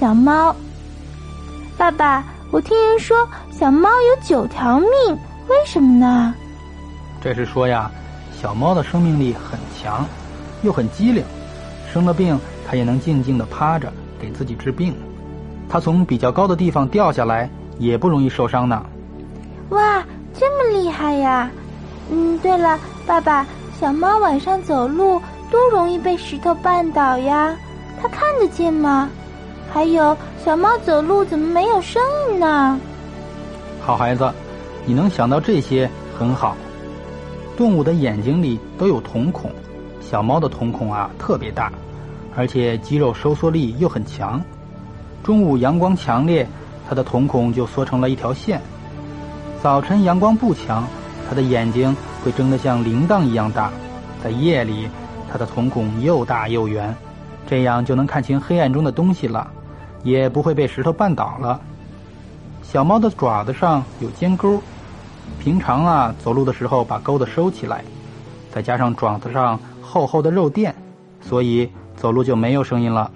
小猫。爸爸，我听人说小猫有九条命，为什么呢？这是说呀，小猫的生命力很强，又很机灵，生了病它也能静静的趴着给自己治病。它从比较高的地方掉下来也不容易受伤呢。哇，这么厉害呀！嗯，对了，爸爸，小猫晚上走路多容易被石头绊倒呀？它看得见吗？还有，小猫走路怎么没有声音呢？好孩子，你能想到这些很好。动物的眼睛里都有瞳孔，小猫的瞳孔啊特别大，而且肌肉收缩力又很强。中午阳光强烈，它的瞳孔就缩成了一条线；早晨阳光不强，它的眼睛会睁得像铃铛一样大。在夜里，它的瞳孔又大又圆，这样就能看清黑暗中的东西了。也不会被石头绊倒了。小猫的爪子上有尖钩，平常啊走路的时候把钩子收起来，再加上爪子上厚厚的肉垫，所以走路就没有声音了。